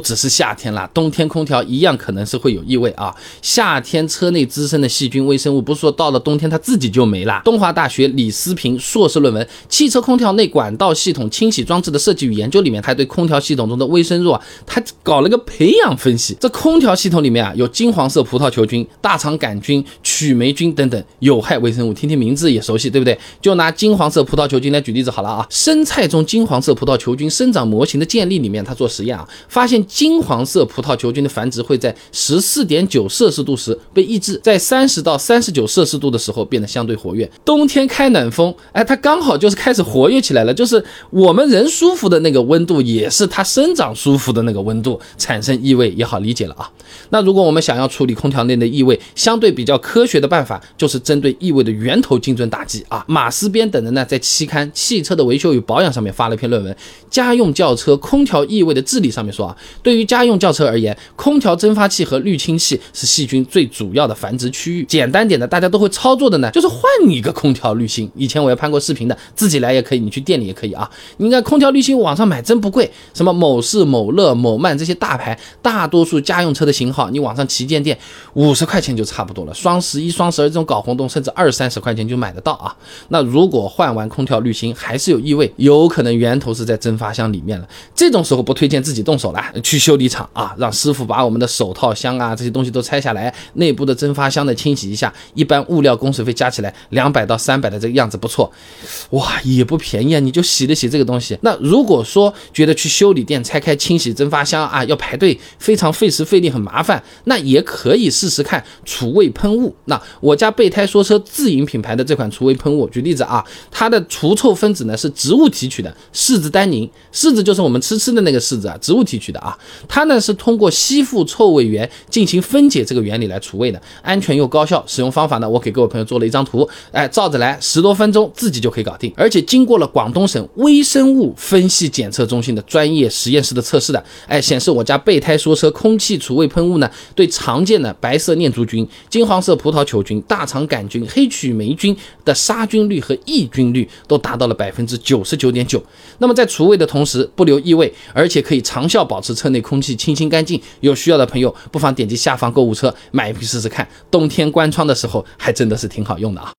只是夏天啦，冬天空调一样可能是会有异味啊。夏天车内滋生的细菌微生物，不是说到了冬天它自己就没了。东华大学李思平硕士论文《汽车空调内管道系统清洗装置的设计与研究》里面，他对空调系统中的微生物啊，他搞了个培养分析。这空调系统里面啊，有金黄色葡萄球菌、大肠杆菌、曲霉菌等等有害微生物，听听名字也熟悉，对不对？就拿金黄色葡萄球菌来举例子好了啊。生菜中金黄色葡萄球菌生长模型的建立里面，他做实验啊，发现。金黄色葡萄球菌的繁殖会在十四点九摄氏度时被抑制，在三十到三十九摄氏度的时候变得相对活跃。冬天开暖风，哎，它刚好就是开始活跃起来了，就是我们人舒服的那个温度，也是它生长舒服的那个温度，产生异味也好理解了啊。那如果我们想要处理空调内的异味，相对比较科学的办法就是针对异味的源头精准打击啊。马思边等人呢在期刊《汽车的维修与保养》上面发了一篇论文，《家用轿车空调异味的治理》上面说啊。对于家用轿车而言，空调蒸发器和滤清器是细菌最主要的繁殖区域。简单点的，大家都会操作的呢，就是换一个空调滤芯。以前我也拍过视频的，自己来也可以，你去店里也可以啊。你看空调滤芯网上买真不贵，什么某仕、某乐、某曼这些大牌，大多数家用车的型号，你网上旗舰店五十块钱就差不多了。双十一、双十二这种搞活动，甚至二三十块钱就买得到啊。那如果换完空调滤芯还是有异味，有可能源头是在蒸发箱里面了。这种时候不推荐自己动手了。去修理厂啊，让师傅把我们的手套箱啊这些东西都拆下来，内部的蒸发箱的清洗一下，一般物料工时费加起来两百到三百的这个样子不错，哇也不便宜啊，你就洗了洗这个东西。那如果说觉得去修理店拆开清洗蒸发箱啊要排队，非常费时费力很麻烦，那也可以试试看除味喷雾。那我家备胎说车自营品牌的这款除味喷雾，举例子啊，它的除臭分子呢是植物提取的柿子单宁，柿子就是我们吃吃的那个柿子啊，植物提取的啊啊。它呢是通过吸附臭味源进行分解这个原理来除味的，安全又高效。使用方法呢，我给各位朋友做了一张图，哎，照着来，十多分钟自己就可以搞定。而且经过了广东省微生物分析检测中心的专业实验室的测试的，哎，显示我家备胎说车空气除味喷雾呢，对常见的白色念珠菌、金黄色葡萄球菌、大肠杆菌、黑曲霉菌的杀菌率和抑菌率都达到了百分之九十九点九。那么在除味的同时不留异味，而且可以长效保持车内。空气清新干净，有需要的朋友不妨点击下方购物车买一瓶试试看。冬天关窗的时候，还真的是挺好用的啊。